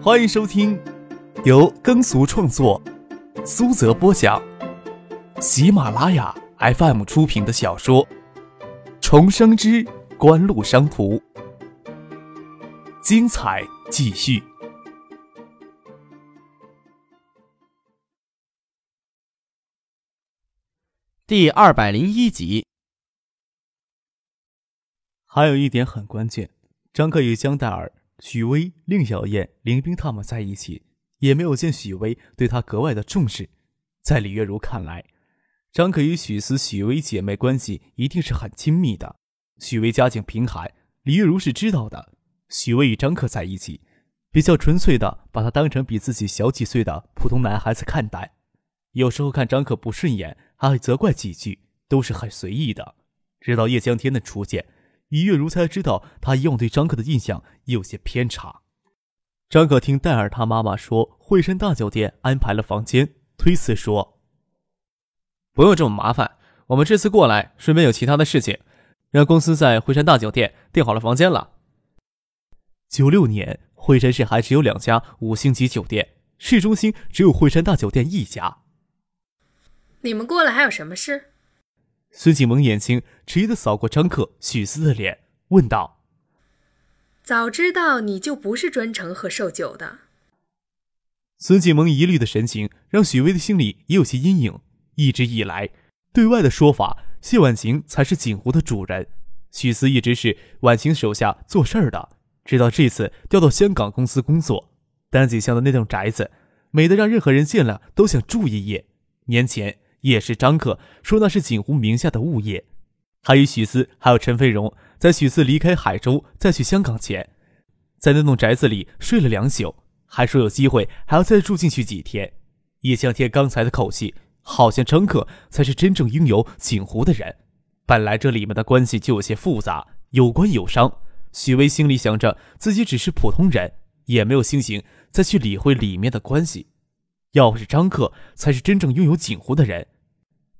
欢迎收听由耕俗创作、苏泽播讲、喜马拉雅 FM 出品的小说《重生之官路商途》，精彩继续，第二百零一集。还有一点很关键，张克与江黛儿。许巍、令小燕、林冰他们在一起，也没有见许巍对他格外的重视。在李月如看来，张可与许思、许巍姐妹关系一定是很亲密的。许巍家境贫寒，李月如是知道的。许巍与张可在一起，比较纯粹的把他当成比自己小几岁的普通男孩子看待。有时候看张可不顺眼，还会责怪几句，都是很随意的。直到叶江天的出现。李月如才知道，他以往对张克的印象有些偏差。张克听戴尔他妈妈说，惠山大酒店安排了房间，推辞说：“不用这么麻烦，我们这次过来顺便有其他的事情，让公司在惠山大酒店订好了房间了。”九六年，惠山市还只有两家五星级酒店，市中心只有惠山大酒店一家。你们过来还有什么事？孙锦萌眼睛迟疑的扫过张克、许思的脸，问道：“早知道你就不是专程喝寿酒的。”孙锦萌疑虑的神情让许巍的心里也有些阴影。一直以来，对外的说法，谢婉晴才是锦湖的主人，许思一直是婉晴手下做事儿的。直到这次调到香港公司工作，丹景巷的那栋宅子，美得让任何人见了都想住一夜。年前。也是张克说那是锦湖名下的物业。他与许思还有陈飞荣在许思离开海州再去香港前，在那栋宅子里睡了两宿，还说有机会还要再住进去几天。叶向天刚才的口气，好像张克才是真正拥有锦湖的人。本来这里面的关系就有些复杂，有官有商。许巍心里想着自己只是普通人，也没有心情再去理会里面的关系。要是张克才是真正拥有锦湖的人，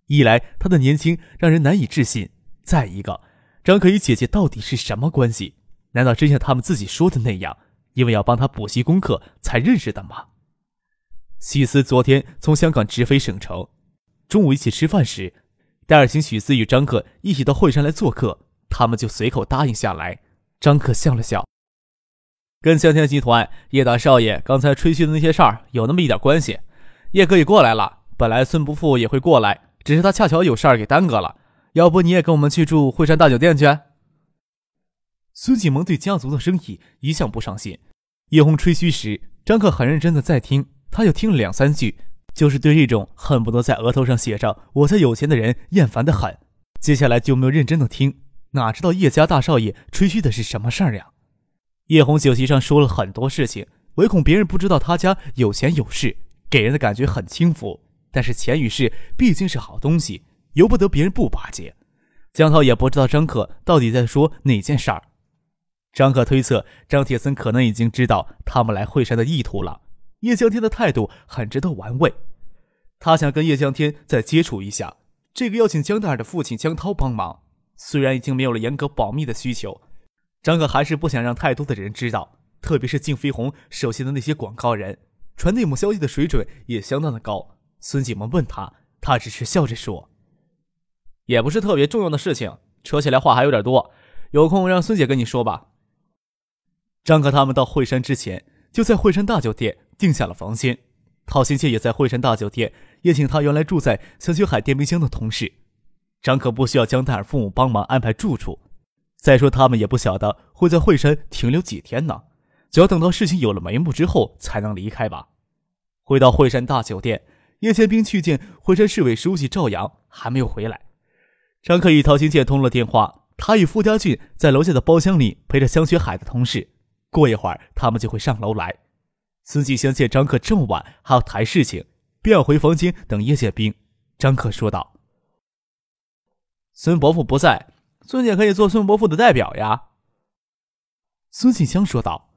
一来他的年轻让人难以置信；再一个，张可与姐姐到底是什么关系？难道真像他们自己说的那样，因为要帮他补习功课才认识的吗？许思昨天从香港直飞省城，中午一起吃饭时，戴尔请许思与张克一起到惠山来做客，他们就随口答应下来。张克笑了笑。跟香天集团叶大少爷刚才吹嘘的那些事儿有那么一点关系，叶哥也过来了。本来孙伯父也会过来，只是他恰巧有事儿给耽搁了。要不你也跟我们去住惠山大酒店去？孙启萌对家族的生意一向不上心。叶红吹嘘时，张克很认真的在听，他又听了两三句，就是对这种恨不得在额头上写上“我才有钱”的人厌烦的很。接下来就没有认真的听，哪知道叶家大少爷吹嘘的是什么事儿呀？叶红酒席上说了很多事情，唯恐别人不知道他家有钱有势，给人的感觉很轻浮。但是钱与势毕竟是好东西，由不得别人不巴结。江涛也不知道张克到底在说哪件事儿。张克推测张铁森可能已经知道他们来惠山的意图了。叶江天的态度很值得玩味，他想跟叶江天再接触一下。这个邀请江大儿的父亲江涛帮忙，虽然已经没有了严格保密的需求。张可还是不想让太多的人知道，特别是靳飞鸿手下的那些广告人，传内幕消息的水准也相当的高。孙锦萌问他，他只是笑着说：“也不是特别重要的事情，扯起来话还有点多，有空让孙姐跟你说吧。”张可他们到惠山之前，就在惠山大酒店订下了房间。陶心切也在惠山大酒店宴请他原来住在香雪海电冰箱的同事。张可不需要江黛儿父母帮忙安排住处。再说，他们也不晓得会在惠山停留几天呢，就要等到事情有了眉目之后才能离开吧。回到惠山大酒店，叶剑兵去见惠山市委书记赵阳，还没有回来。张克与陶新建通了电话，他与傅家俊在楼下的包厢里陪着香雪海的同事。过一会儿，他们就会上楼来。孙继香见张克这么晚还要谈事情，便要回房间等叶剑兵。张克说道：“孙伯父不在。”孙姐可以做孙伯父的代表呀。”孙庆香说道。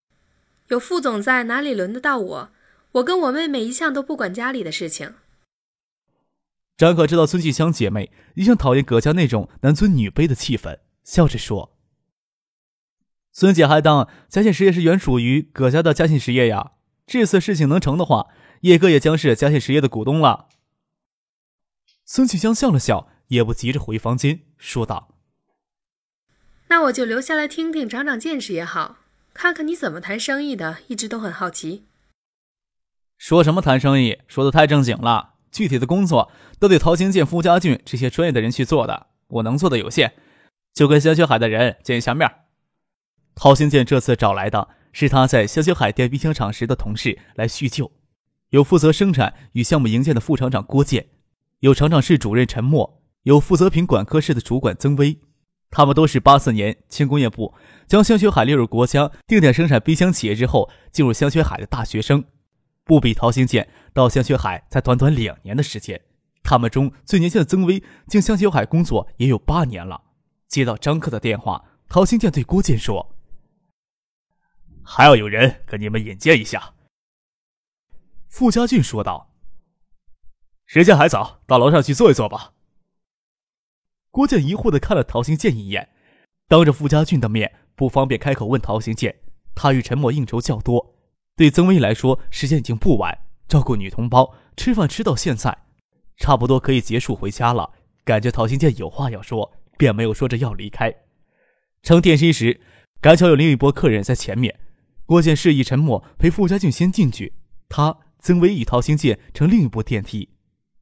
“有副总在，哪里轮得到我？我跟我妹妹一向都不管家里的事情。”张可知道孙庆香姐妹一向讨厌葛家那种男尊女卑的气氛，笑着说：“孙姐还当嘉信实业是原属于葛家的嘉信实业呀。这次事情能成的话，叶哥也将是嘉信实业的股东了。孙启香笑了笑，也不急着回房间，说道：“那我就留下来听听，长长见识也好，看看你怎么谈生意的，一直都很好奇。”说什么谈生意？说的太正经了。具体的工作都得陶行健、傅家俊这些专业的人去做的，我能做的有限，就跟香雪海的人见一下面。陶行健这次找来的是他在香雪海电冰箱厂时的同事来叙旧，有负责生产与项目营建的副厂长郭健，有厂长室主任陈默，有负责品管科室的主管曾威，他们都是八四年轻工业部将香雪海列入国家定点生产冰箱企业之后进入香雪海的大学生，不比陶行健到香雪海才短短两年的时间，他们中最年轻的曾威进香雪海工作也有八年了。接到张克的电话，陶行健对郭健说。还要有人跟你们引荐一下。”傅家俊说道。“时间还早，到楼上去坐一坐吧。”郭建疑惑的看了陶行健一眼，当着傅家俊的面不方便开口问陶行健。他与陈默应酬较多，对曾威来说时间已经不晚，照顾女同胞吃饭吃到现在，差不多可以结束回家了。感觉陶行健有话要说，便没有说着要离开。乘电梯时，赶巧有另一波客人在前面。郭建示意陈默陪傅家俊先进去，他曾威与陶行健乘另一部电梯。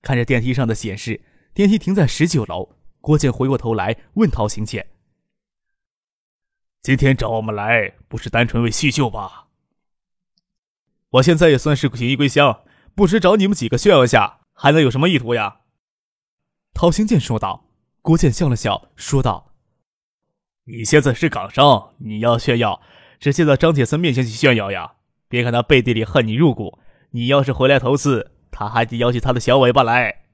看着电梯上的显示，电梯停在十九楼。郭建回过头来问陶行健：“今天找我们来，不是单纯为叙旧吧？我现在也算是锦衣归乡，不知找你们几个炫耀下，还能有什么意图呀？”陶行健说道。郭建笑了笑，说道：“你现在是港商，你要炫耀。”直接在张铁森面前去炫耀呀！别看他背地里恨你入骨，你要是回来投资，他还得摇起他的小尾巴来。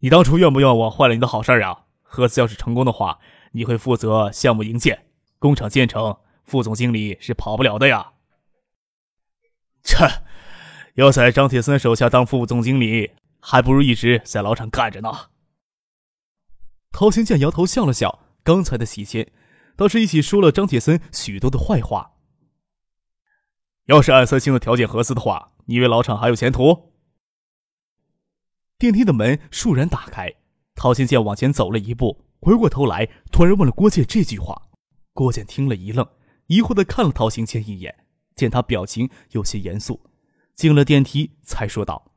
你当初怨不怨我坏了你的好事啊？合资要是成功的话，你会负责项目营建，工厂建成，副总经理是跑不了的呀。切，要在张铁森手下当副总经理，还不如一直在老厂干着呢。陶行健摇头笑了笑，刚才的喜间。倒是一起说了张铁森许多的坏话。要是按三星的条件合资的话，你以为老厂还有前途？电梯的门倏然打开，陶行健往前走了一步，回过头来，突然问了郭建这句话。郭建听了一愣，疑惑的看了陶行健一眼，见他表情有些严肃，进了电梯才说道：“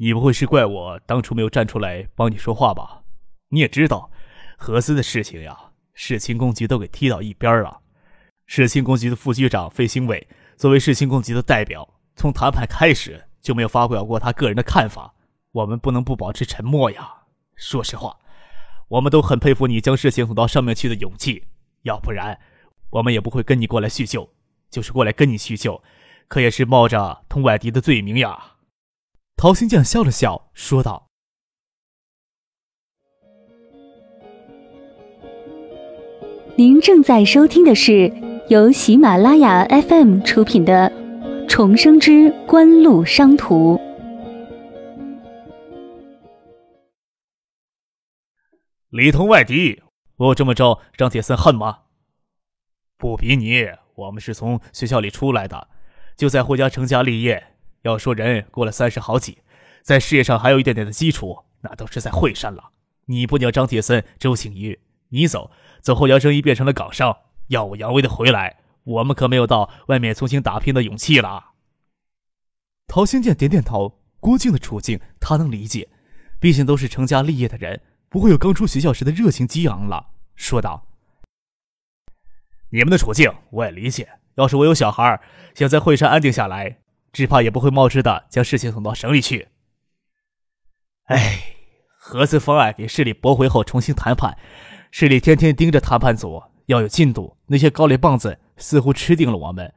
你不会是怪我当初没有站出来帮你说话吧？你也知道。”合资的事情呀，市轻工局都给踢到一边了。市轻工局的副局长费兴伟作为市轻工局的代表，从谈判开始就没有发表过他个人的看法。我们不能不保持沉默呀。说实话，我们都很佩服你将事情捅到上面去的勇气。要不然，我们也不会跟你过来叙旧。就是过来跟你叙旧，可也是冒着通外敌的罪名呀。陶行健笑了笑，说道。您正在收听的是由喜马拉雅 FM 出品的《重生之官路商途》。里通外敌，我这么着让铁森恨吗？不比你，我们是从学校里出来的，就在霍家成家立业。要说人过了三十好几，在事业上还有一点点的基础，那都是在惠山了。你不鸟张铁森、周庆余，你走。走后，杨生一变成了港商，耀武扬威的回来，我们可没有到外面重新打拼的勇气了。陶兴建点点头，郭靖的处境他能理解，毕竟都是成家立业的人，不会有刚出学校时的热情激昂了。说道：“你们的处境我也理解，要是我有小孩，想在惠山安定下来，只怕也不会冒失的将事情送到省里去。哎，合资方案给市里驳回后重新谈判。”市里天天盯着谈判组要有进度，那些高丽棒子似乎吃定了我们，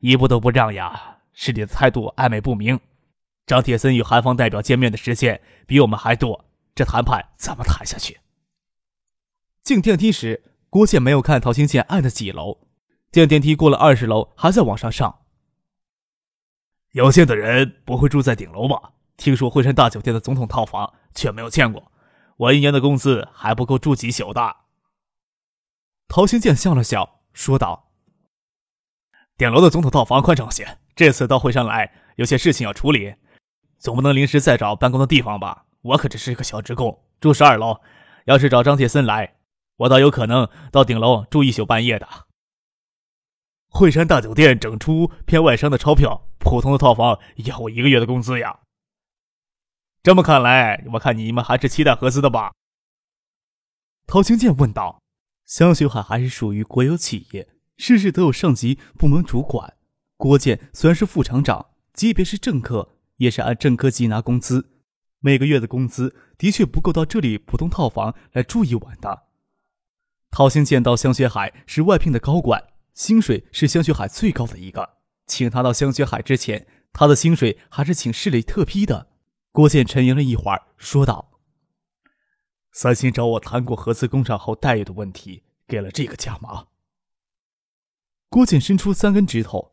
一步都不让呀！市里的态度暧昧不明。张铁森与韩方代表见面的时间比我们还多，这谈判怎么谈下去？进电梯时，郭倩没有看陶兴建按的几楼，见电梯过了二十楼，还在往上上。有钱的人不会住在顶楼吧？听说惠山大酒店的总统套房，却没有见过。我一年的工资还不够住几宿的。陶行健笑了笑，说道：“顶楼的总统套房宽敞些，这次到惠山来，有些事情要处理，总不能临时再找办公的地方吧？我可只是一个小职工，住十二楼。要是找张铁森来，我倒有可能到顶楼住一宿半夜的。惠山大酒店整出偏外商的钞票，普通的套房要我一个月的工资呀。这么看来，我看你们还是期待合资的吧？”陶行健问道。香雪海还是属于国有企业，事事都有上级部门主管。郭建虽然是副厂长，级别是正科，也是按正科级拿工资，每个月的工资的确不够到这里普通套房来住一晚的。陶兴见到香雪海是外聘的高管，薪水是香雪海最高的一个。请他到香雪海之前，他的薪水还是请市里特批的。郭建沉吟了一会儿，说道。三星找我谈过合资工厂后待遇的问题，给了这个价码。郭建伸出三根指头。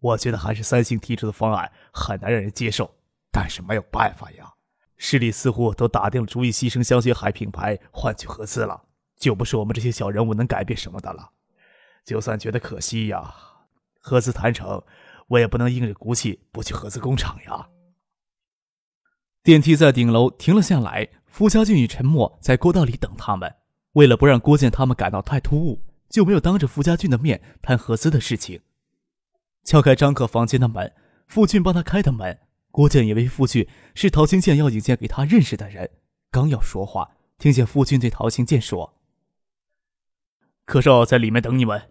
我觉得还是三星提出的方案很难让人接受，但是没有办法呀。市里似乎都打定了主意，牺牲香雪海品牌换取合资了，就不是我们这些小人物能改变什么的了。就算觉得可惜呀，合资谈成，我也不能硬着骨气不去合资工厂呀。电梯在顶楼停了下来。傅家俊与陈默在过道里等他们，为了不让郭建他们感到太突兀，就没有当着傅家俊的面谈合资的事情。敲开张克房间的门，傅俊帮他开的门。郭建以为傅俊是陶兴建要引荐给他认识的人，刚要说话，听见傅俊对陶兴建说：“柯少在里面等你们。”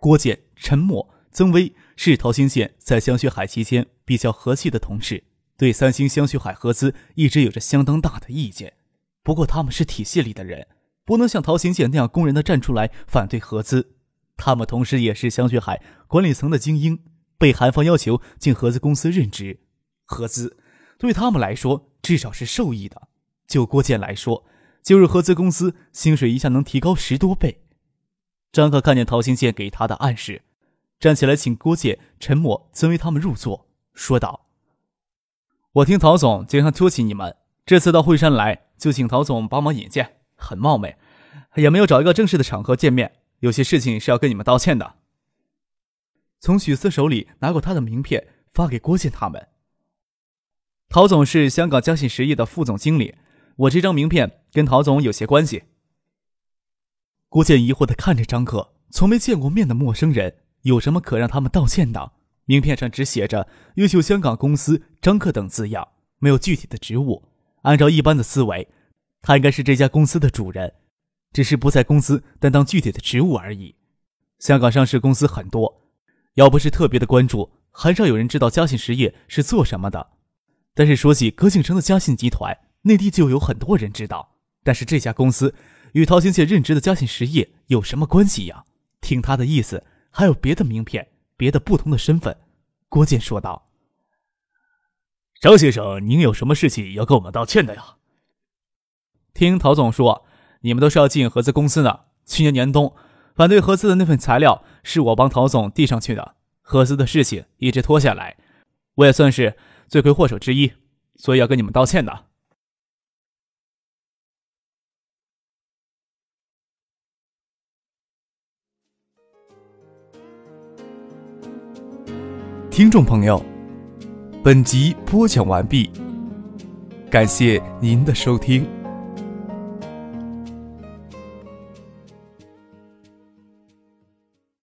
郭建、陈默、曾威是陶兴建在香雪海期间比较和气的同事。对三星香雪海合资一直有着相当大的意见，不过他们是体系里的人，不能像陶行健那样公然的站出来反对合资。他们同时也是香雪海管理层的精英，被韩方要求进合资公司任职。合资对他们来说至少是受益的。就郭建来说，进入合资公司，薪水一下能提高十多倍。张克看见陶行健给他的暗示，站起来请郭建、陈默、曾为他们入座，说道。我听陶总经常托起你们，这次到惠山来就请陶总帮忙引荐，很冒昧，也没有找一个正式的场合见面，有些事情是要跟你们道歉的。从许思手里拿过他的名片，发给郭建他们。陶总是香港嘉信实业的副总经理，我这张名片跟陶总有些关系。郭建疑惑的看着张克，从没见过面的陌生人，有什么可让他们道歉的？名片上只写着“优秀香港公司张克”等字样，没有具体的职务。按照一般的思维，他应该是这家公司的主人，只是不在公司担当具体的职务而已。香港上市公司很多，要不是特别的关注，很少有人知道嘉信实业是做什么的。但是说起葛景生的嘉信集团，内地就有很多人知道。但是这家公司与陶行健任职的嘉信实业有什么关系呀？听他的意思，还有别的名片。别的不同的身份，郭建说道：“张先生，您有什么事情要跟我们道歉的呀？”听陶总说，你们都是要进合资公司的。去年年冬，反对合资的那份材料是我帮陶总递上去的。合资的事情一直拖下来，我也算是罪魁祸首之一，所以要跟你们道歉的。听众朋友，本集播讲完毕，感谢您的收听。